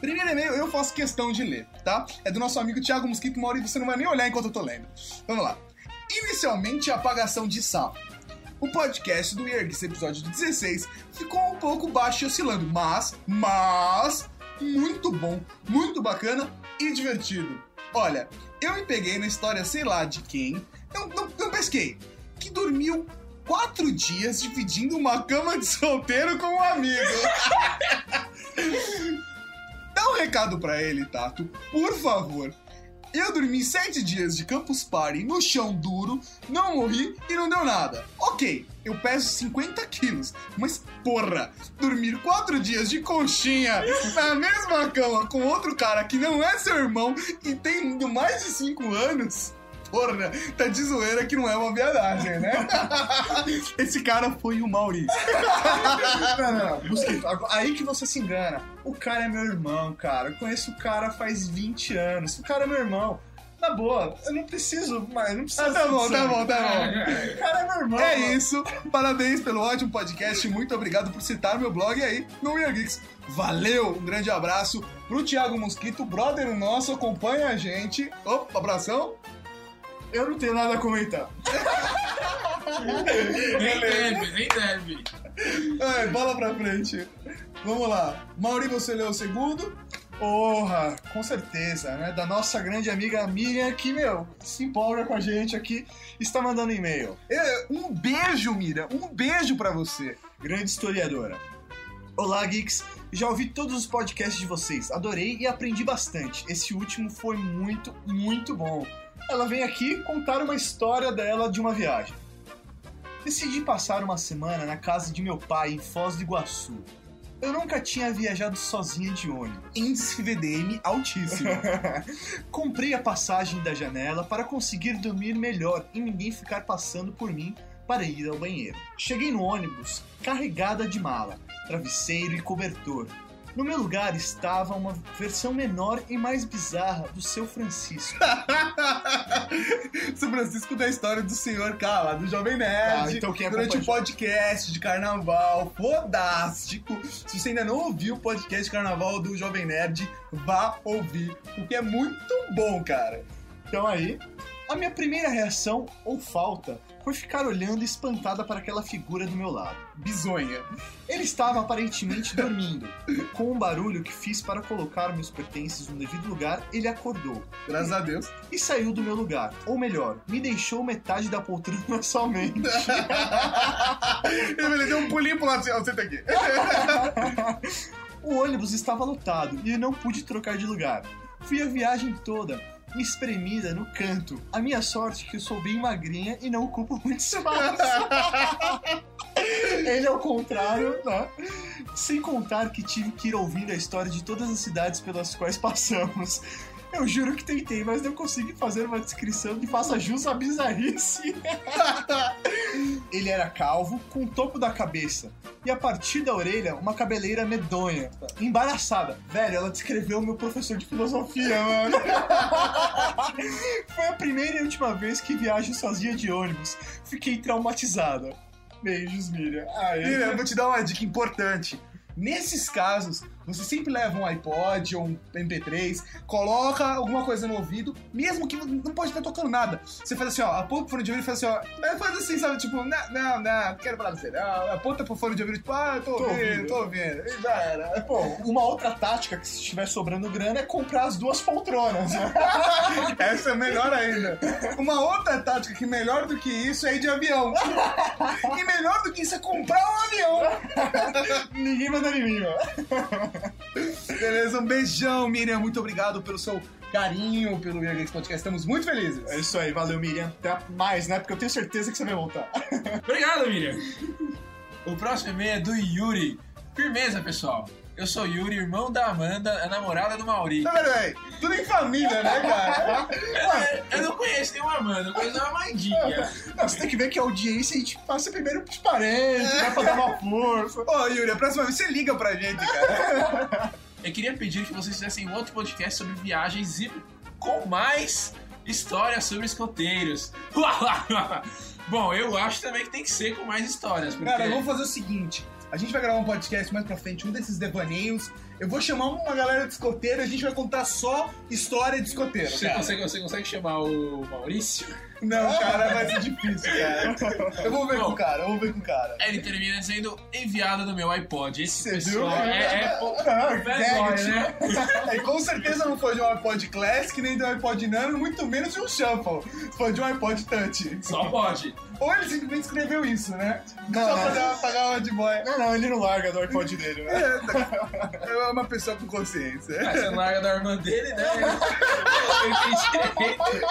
Speaker 1: Primeiro e-mail eu faço questão de ler, tá? É do nosso amigo Thiago Mosquito Mauro e você não vai nem olhar enquanto eu tô lendo. Vamos lá. Inicialmente, a apagação de sapo. O podcast do Yergis, episódio 16, ficou um pouco baixo e oscilando, mas, mas, muito bom, muito bacana e divertido. Olha, eu me peguei na história, sei lá de quem, não, não, não pesquei, que dormiu quatro dias dividindo uma cama de solteiro com um amigo. Dá um recado pra ele, Tato, por favor. Eu dormi sete dias de Campus Party no chão duro, não morri e não deu nada. Ok, eu peso 50 quilos, mas porra, dormir quatro dias de conchinha na mesma cama com outro cara que não é seu irmão e tem mais de 5 anos. Porra, tá de zoeira que não é uma viadagem, né? Esse cara foi o Maurício.
Speaker 4: Não, não, não. Agora- aí que você se engana. O cara é meu irmão, cara. Eu conheço o cara faz 20 anos. O cara é meu irmão. Na boa, eu não preciso mais. Não preciso
Speaker 1: Ah, tá bom, tá bom, tá bom.
Speaker 4: O cara é meu irmão.
Speaker 1: É
Speaker 4: mano.
Speaker 1: isso. Parabéns pelo ótimo podcast. Muito obrigado por citar meu blog aí no Weird Geeks. Valeu! Um grande abraço pro Thiago Mosquito, brother nosso, acompanha a gente. Opa, abração.
Speaker 4: Eu não tenho nada a comentar.
Speaker 2: Nem deve, nem deve.
Speaker 1: Ai, bola pra frente. Vamos lá. Mauri, você leu o segundo?
Speaker 4: Porra, com certeza, né? Da nossa grande amiga Miriam, que, meu, se empolga com a gente aqui, está mandando e-mail.
Speaker 1: É, Um beijo, Mira. Um beijo pra você.
Speaker 4: Grande historiadora. Olá, Geeks. Já ouvi todos os podcasts de vocês, adorei e aprendi bastante. Esse último foi muito, muito bom. Ela vem aqui contar uma história dela de uma viagem. Decidi passar uma semana na casa de meu pai em Foz do Iguaçu. Eu nunca tinha viajado sozinha de ônibus.
Speaker 1: Índice VDM altíssimo.
Speaker 4: Comprei a passagem da janela para conseguir dormir melhor e ninguém ficar passando por mim para ir ao banheiro. Cheguei no ônibus carregada de mala, travesseiro e cobertor. No meu lugar estava uma versão menor e mais bizarra do seu Francisco.
Speaker 1: São Francisco da história do senhor lá do Jovem Nerd.
Speaker 4: Ah, então quem
Speaker 1: durante o podcast de carnaval, fodástico. Se você ainda não ouviu o podcast de carnaval do Jovem Nerd, vá ouvir, porque é muito bom, cara.
Speaker 4: Então aí, a minha primeira reação, ou falta, foi ficar olhando espantada para aquela figura do meu lado.
Speaker 1: Bizonha.
Speaker 4: Ele estava aparentemente dormindo. Com um barulho que fiz para colocar meus pertences no devido lugar, ele acordou.
Speaker 1: Graças a Deus.
Speaker 4: e saiu do meu lugar. Ou melhor, me deixou metade da poltrona somente.
Speaker 1: Ele deu um pulinho pro lado assim, ó, senta aqui.
Speaker 4: o ônibus estava lotado e eu não pude trocar de lugar. Fui a viagem toda, espremida no canto. A minha sorte é que eu sou bem magrinha e não ocupo muito espaço. Ele é o contrário, né? Sem contar que tive que ir ouvindo a história de todas as cidades pelas quais passamos. Eu juro que tentei, mas não consegui fazer uma descrição que faça jus à bizarrice. Ele era calvo, com o topo da cabeça. E a partir da orelha, uma cabeleira medonha. Embaraçada. Velho, ela descreveu meu professor de filosofia, mano. Foi a primeira e última vez que viajo sozinha de ônibus. Fiquei traumatizada. Beijos, Miriam.
Speaker 1: Miriam, eu vou te dar uma dica importante. Nesses casos, você sempre leva um iPod ou um MP3, coloca alguma coisa no ouvido, mesmo que não pode estar tocando nada. Você faz assim, ó, aponta pro fone de ouvido e faz assim, ó, aí faz assim, sabe, tipo, não, não, não, quero falar pra você, não, aponta pro fone de ouvido, tipo, ah, eu tô,
Speaker 4: Tô
Speaker 1: ouvindo,
Speaker 4: ouvindo.
Speaker 1: tô ouvindo, e já era.
Speaker 4: Pô, uma outra tática que se estiver sobrando grana é comprar as duas poltronas. né?
Speaker 1: Essa é melhor ainda. Uma outra tática que melhor do que isso é ir de avião. E melhor do que isso é comprar um avião.
Speaker 4: Ninguém manda em mim, ó.
Speaker 1: Beleza, um beijão, Miriam. Muito obrigado pelo seu carinho pelo Weird Geeks Podcast. Estamos muito felizes.
Speaker 4: É isso aí, valeu, Miriam. Até mais, né? Porque eu tenho certeza que você vai voltar.
Speaker 2: Obrigado, Miriam. O próximo e-mail é do Yuri. Firmeza, pessoal. Eu sou Yuri, irmão da Amanda, a namorada do Mauri.
Speaker 1: Tá vendo aí? Tudo em família, né, cara?
Speaker 2: Eu, eu não conheço nenhuma Amanda, eu conheço uma Amandinha.
Speaker 4: Não, você tem que ver que a audiência a gente passa primeiro pros parentes, né? Pra dar uma força.
Speaker 1: Ô, Yuri, a próxima vez você liga pra gente, cara.
Speaker 2: Eu queria pedir que vocês fizessem outro podcast sobre viagens e com mais histórias sobre escoteiros. Bom, eu acho também que tem que ser com mais histórias. Porque...
Speaker 1: Cara, vamos fazer o seguinte. A gente vai gravar um podcast mais pra frente, um desses devaneios. Eu vou chamar uma galera de escoteiro e a gente vai contar só história de escoteiro,
Speaker 2: Você consegue, você consegue chamar o Maurício?
Speaker 1: Não, cara, vai ser difícil, cara. Eu vou ver
Speaker 2: Bom.
Speaker 1: com o cara, eu vou ver com o cara.
Speaker 2: Ele termina dizendo enviado do meu iPod. Esse
Speaker 1: Você
Speaker 2: pessoal
Speaker 1: viu?
Speaker 2: é, é pô-
Speaker 1: Ah,
Speaker 2: velho,
Speaker 1: gag,
Speaker 2: né?
Speaker 1: E com certeza não foi de um iPod Classic, nem de um iPod Nano, muito menos de um Shuffle. Foi de um iPod Touch.
Speaker 2: Só pode.
Speaker 1: Ou ele simplesmente escreveu isso, né?
Speaker 4: Não,
Speaker 1: Só
Speaker 4: não.
Speaker 1: pra dar- pagar uma de boy.
Speaker 4: Não, não, ele não larga do iPod dele, né?
Speaker 1: É uma pessoa com consciência.
Speaker 2: Ah, você não larga da irmã dele, né? Ele tem direito.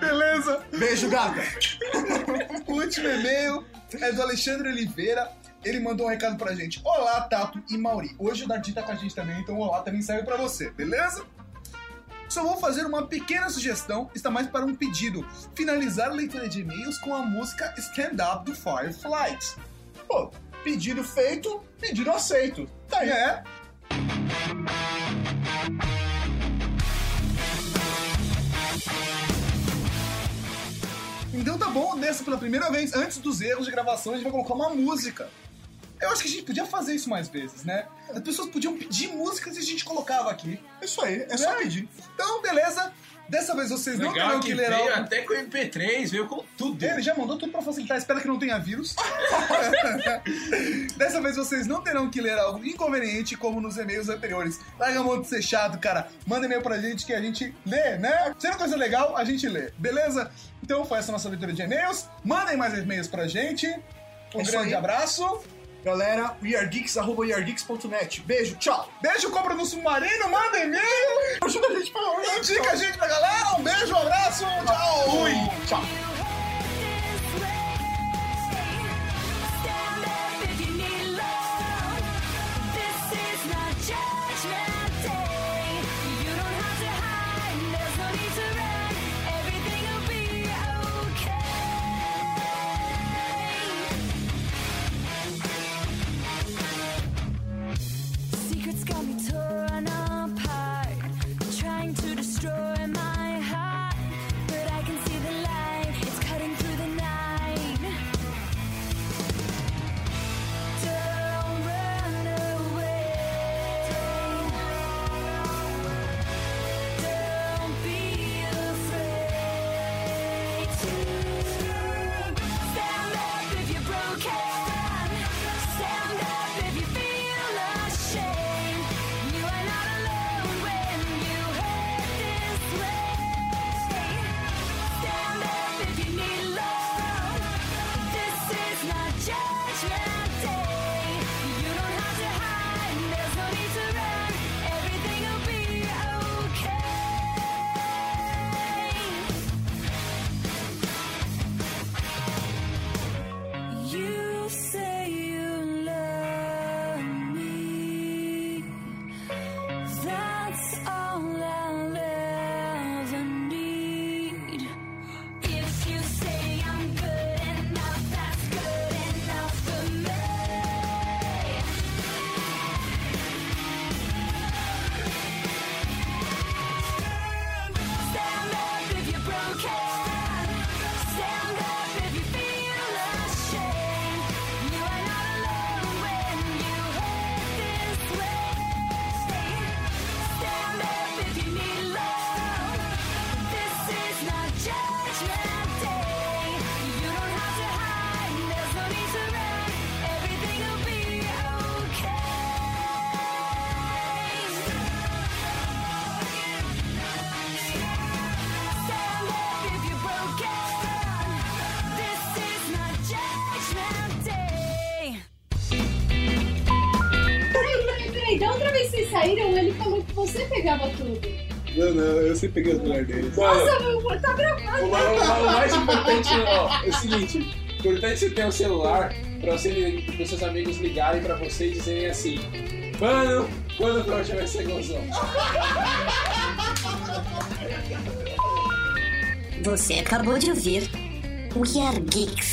Speaker 1: Beleza?
Speaker 4: Beijo, gata.
Speaker 1: O último e-mail é do Alexandre Oliveira. Ele mandou um recado pra gente. Olá, Tato e Mauri. Hoje o Darty tá com a gente também, então olá também serve pra você, beleza? Só vou fazer uma pequena sugestão, está mais para um pedido. Finalizar a leitura de e-mails com a música Stand Up do Fireflies.
Speaker 4: Pô, pedido feito, pedido aceito. Tá aí.
Speaker 1: É. Então tá bom, nessa pela primeira vez, antes dos erros de gravação, a gente vai colocar uma música. Eu acho que a gente podia fazer isso mais vezes, né? As pessoas podiam pedir músicas e a gente colocava aqui.
Speaker 4: Isso aí, é só
Speaker 1: Né?
Speaker 4: pedir.
Speaker 1: Então, beleza. Dessa vez vocês não terão
Speaker 2: Legal
Speaker 1: que ler
Speaker 2: veio
Speaker 1: algo.
Speaker 2: até com o MP3, veio com tudo.
Speaker 1: Ele já mandou tudo pra facilitar, espera que não tenha vírus. Dessa vez vocês não terão que ler algo inconveniente como nos e-mails anteriores. Larga a mão de ser chato, cara. Manda e-mail pra gente que a gente lê, né? Sendo coisa legal, a gente lê, beleza? Então foi essa nossa leitura de e-mails. Mandem mais e-mails pra gente. Um
Speaker 4: É
Speaker 1: grande
Speaker 4: aí.
Speaker 1: abraço.
Speaker 4: Galera, weargeeks.weargeeks.net. Beijo, tchau.
Speaker 1: Beijo, compra no submarino, manda e-mail.
Speaker 4: Ajuda a gente pra
Speaker 1: Indica a gente pra galera. Um beijo, um abraço. Tchau.
Speaker 4: Fui. Tchau.
Speaker 3: Pegava tudo.
Speaker 1: Não, não, eu sempre peguei o celular dele.
Speaker 2: Mano,
Speaker 3: Nossa, meu, tá gravado.
Speaker 2: o, ma- o mais importante ó, é o seguinte: importante você ter um celular pra você para seus amigos ligarem pra você e dizerem assim: Mano, quando o projeto vai ser gozão?
Speaker 8: Você acabou de ouvir We Are Geeks.